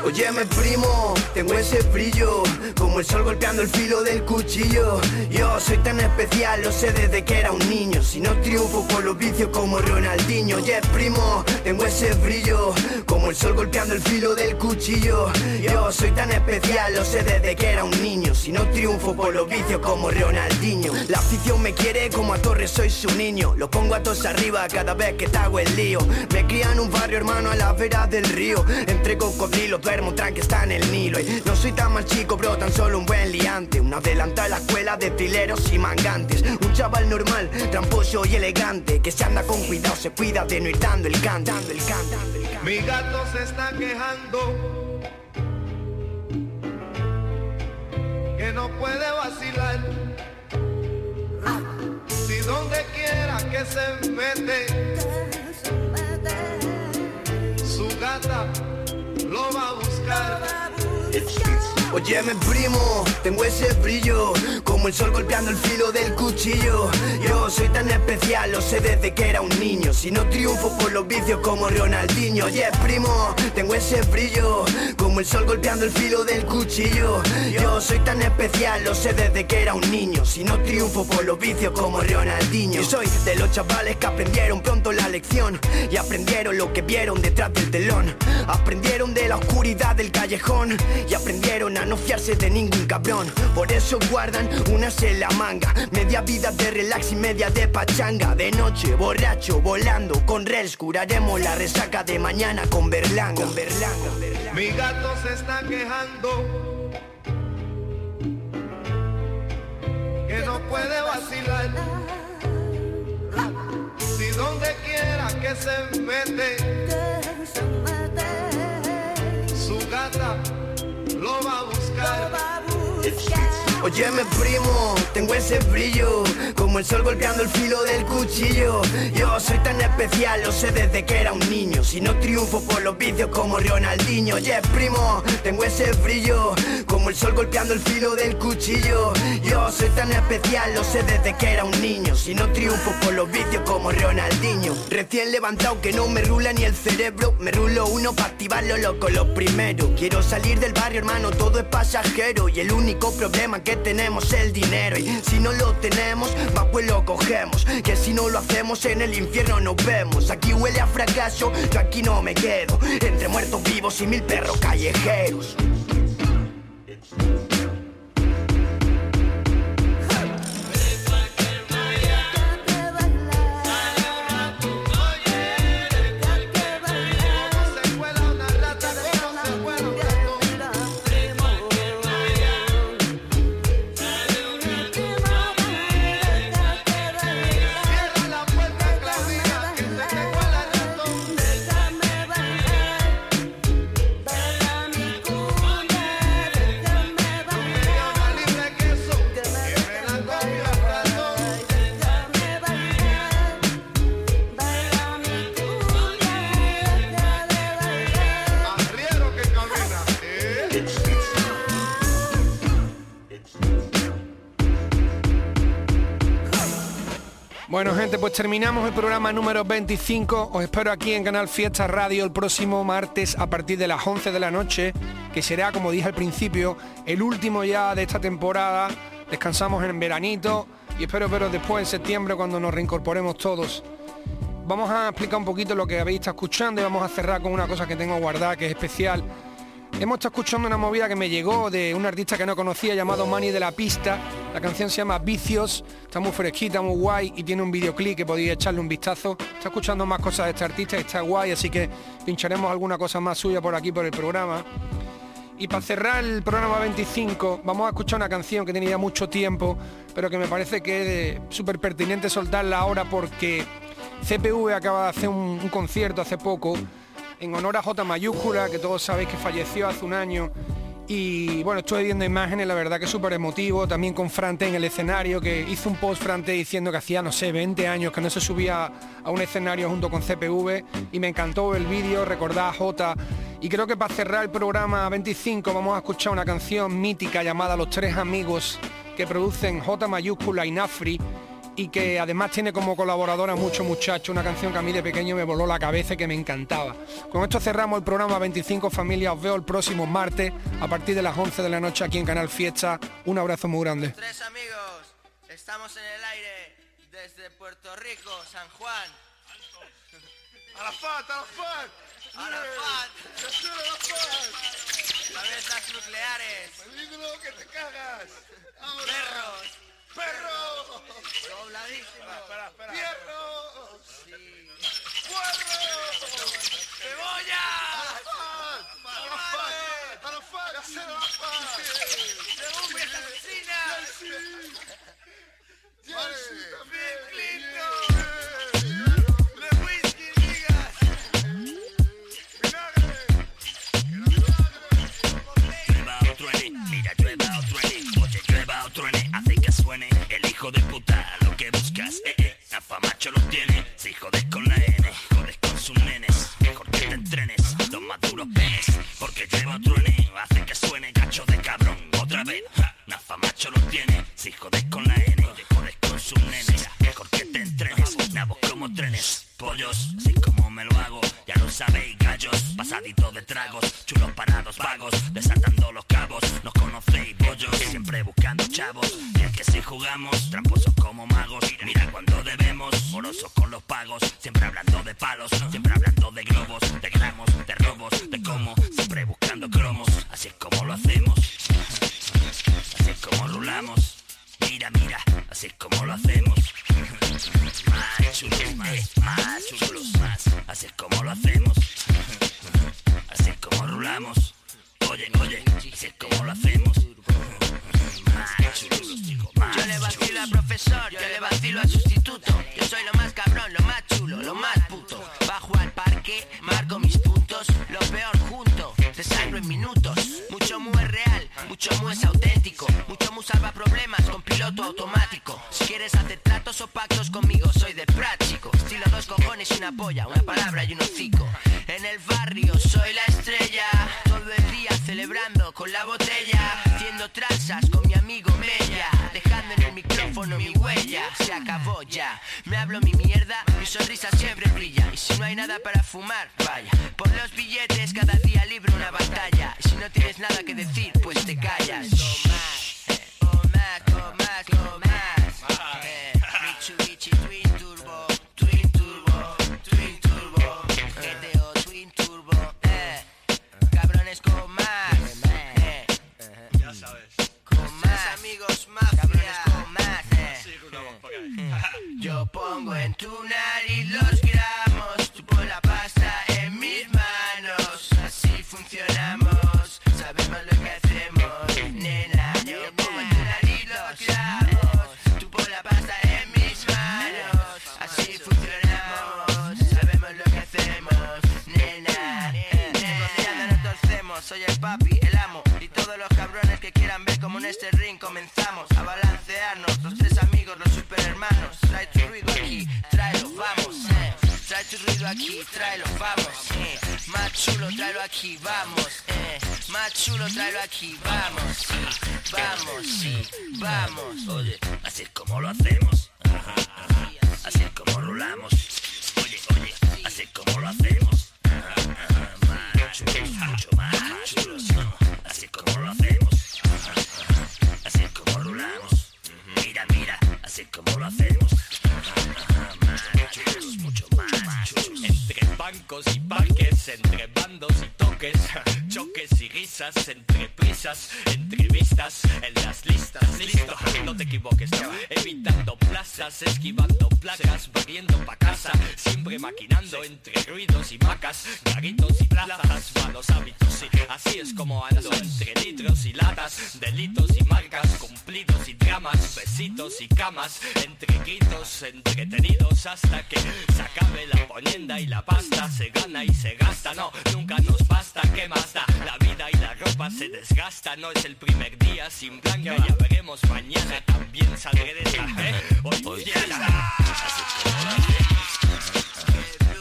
Óyeme primo, tengo ese brillo Como el sol golpeando el filo del cuchillo. Yo soy tan especial, lo sé desde que era un niño. Si no triunfo por los vicios como Ronaldinho. Oye primo, tengo ese brillo Como el sol golpeando el filo del cuchillo. Yo soy tan especial, lo sé desde que era un niño. Si no triunfo por los vicios como Ronaldinho. La afición me quiere como a Torres soy su niño. Lo pongo a todos arriba cada vez que te hago el lío. Me cría en un barrio hermano a la vera del río. Entre cocodrilos duermo tranqui está en el Nilo. Y no soy tan mal chico bro tan solo un buen liante. Un adelantado a la escuela de trileros y mangantes. Un chaval normal tramposo y elegante que se anda con cuidado se cuida de no ir dando el can dando el can dando el can. Mi gato se está quejando que no puede vacilar. Si donde quiera que se mete, su gata lo va a Garda. Óyeme primo, tengo ese brillo Como el sol golpeando el filo del cuchillo. Yo soy tan especial, lo sé desde que era un niño. Si no triunfo por los vicios como Ronaldinho. Oye primo, tengo ese brillo Como el sol golpeando el filo del cuchillo. Yo soy tan especial, lo sé desde que era un niño. Si no triunfo por los vicios como Ronaldinho. Yo soy de los chavales que aprendieron pronto la lección Y aprendieron lo que vieron detrás del telón. Aprendieron de la oscuridad del callejón Y aprendieron a no fiarse de ningún cabrón. Por eso guardan unas en la manga Media vida de relax y media de pachanga. De noche, borracho, volando con Rels Curaremos la resaca de mañana con Berlanga. Con Berlanga, Mi gato se está quejando que no puede vacilar. Si donde quiera que se mete, su gata it. It's, it's Óyeme primo, tengo ese brillo Como el sol golpeando el filo del cuchillo. Yo soy tan especial, lo sé desde que era un niño. Si no triunfo por los vicios como Ronaldinho. Oye primo, tengo ese brillo Como el sol golpeando el filo del cuchillo. Yo soy tan especial, lo sé desde que era un niño. Si no triunfo por los vicios como Ronaldinho. Recién levantado que no me rula ni el cerebro. Me rulo uno para activarlo loco lo primero. Quiero salir del barrio hermano, todo es pasajero. Y el único problema que tenemos el dinero. Y si no lo tenemos, más pues lo cogemos. Que si no lo hacemos en el infierno nos vemos. Aquí huele a fracaso, yo aquí no me quedo. Entre muertos vivos y mil perros callejeros pues terminamos el programa número 25. Os espero aquí en Canal Fiesta Radio el próximo martes a partir de las 11 de la noche, que será, como dije al principio, el último ya de esta temporada. Descansamos en veranito y espero veros después en septiembre cuando nos reincorporemos todos. Vamos a explicar un poquito lo que habéis estado escuchando y vamos a cerrar con una cosa que tengo guardada que es especial. Hemos estado escuchando una movida que me llegó de un artista que no conocía llamado Manny de la Pista. La canción se llama Vicios, está muy fresquita, muy guay y tiene un videoclip que podéis echarle un vistazo. Está escuchando más cosas de este artista y está guay, así que pincharemos alguna cosa más suya por aquí por el programa. Y para cerrar el programa 25 vamos a escuchar una canción que tenía mucho tiempo, pero que me parece que es súper pertinente soltarla ahora porque CPV acaba de hacer un concierto hace poco en honor a J mayúscula, que todos sabéis que falleció hace un año. Y bueno, estuve viendo imágenes, la verdad que súper emotivo, también con Frante en el escenario, que hizo un post Frante diciendo que hacía, no sé, 20 años que no se subía a un escenario junto con CPV y me encantó el vídeo, recordar a J. Y creo que para cerrar el programa 25 vamos a escuchar una canción mítica llamada Los Tres Amigos que producen J mayúscula y Nafri y que además tiene como colaboradora mucho muchacho, una canción que a mí de pequeño me voló la cabeza y que me encantaba. Con esto cerramos el programa 25 Familia, os veo el próximo martes a partir de las 11 de la noche aquí en Canal Fiesta. Un abrazo muy grande. Tres amigos, estamos en el aire desde Puerto Rico, San Juan. Arafat, Arafat. Arafat. Yasser Arafat. Cabezas nucleares. Peligro que te cagas. Ahora. Perros. Perro. Dobladísima. Espera, espera. Fierro. Sí. Puerro. ¡Cebolla! Arafat. Arafat. Yasser Arafat. ¡Según asesina! Sí. Vale. Bill Clinton. Macho lo tiene, si jodes con la N, jodes con sus nenes, mejor que te entrenes, los maduros penes, porque llueva o truene, hace que suene cacho de cabrón, otra vez, ja, Nafa macho lo tiene, si jodes con la N, jodes con sus nenes, mejor que te entrenes, nabos como trenes, pollos, así como me lo hago, ya lo sabéis, gallos, pasaditos de tragos, chulos parados, vagos, desatando los cabos, nos conocéis, pollos, siempre buscando chavos, y es que si jugamos, tramposos chulo, tráelo aquí, vamos. eh. Más chulo, tráelo aquí, vamos. sí, Vamos, sí, vamos. Oye, así es como lo hacemos. Ajá, ajá. Así es como rolamos. Oye, oye, así es como lo hacemos. Y parques, entre bandos y toques, choques y risas, entre prisas, en las listas, listo, no te equivoques, no. evitando plazas, esquivando placas, barriendo pa' casa, siempre maquinando entre ruidos y macas, garitos y plazas, malos hábitos, sí, así es como ando, entre litros y latas, delitos y marcas, cumplidos y dramas, besitos y camas, entre gritos, entretenidos, hasta que se acabe la ponienda y la pasta, se gana y se gasta, no, nunca nos basta, ¿qué más da? La vida y la ropa se desgasta, no es el primer día sin blanca, ya veremos mañana, también saldré de esta, ¿eh? Hoy ya.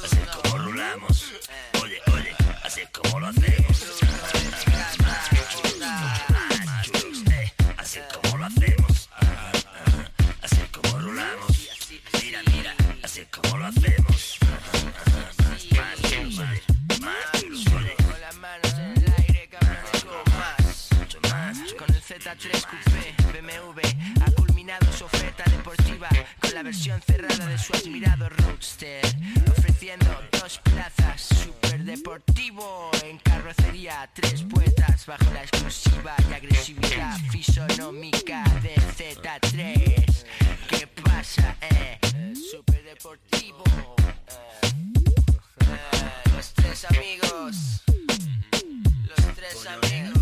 Así es como rolamos. Oye, oye, así como lo hacemos. Así como lo hacemos. Así como rolamos. Mira, mira, así como lo hacemos. Z3 Coupé BMW ha culminado su oferta deportiva con la versión cerrada de su admirado Roadster, ofreciendo dos plazas super deportivo en carrocería, tres puertas bajo la exclusiva y agresividad fisonómica de Z3. ¿Qué pasa, eh? Super deportivo. Eh, los tres amigos. Los tres amigos.